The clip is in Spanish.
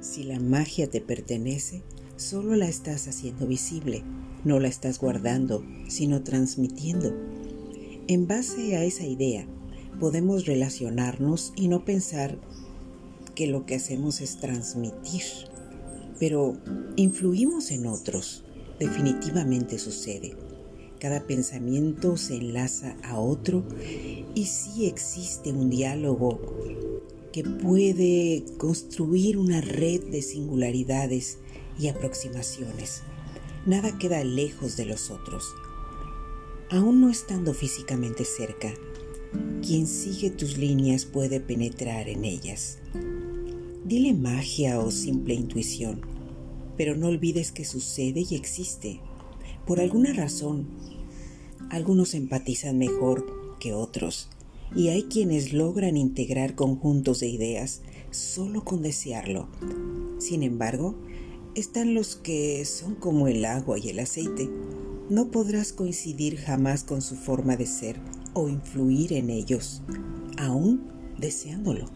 Si la magia te pertenece, solo la estás haciendo visible, no la estás guardando, sino transmitiendo. En base a esa idea, podemos relacionarnos y no pensar que lo que hacemos es transmitir, pero influimos en otros, definitivamente sucede. Cada pensamiento se enlaza a otro y sí existe un diálogo que puede construir una red de singularidades y aproximaciones. Nada queda lejos de los otros. Aún no estando físicamente cerca, quien sigue tus líneas puede penetrar en ellas. Dile magia o simple intuición, pero no olvides que sucede y existe. Por alguna razón, algunos empatizan mejor que otros y hay quienes logran integrar conjuntos de ideas solo con desearlo. Sin embargo, están los que son como el agua y el aceite. No podrás coincidir jamás con su forma de ser o influir en ellos, aún deseándolo.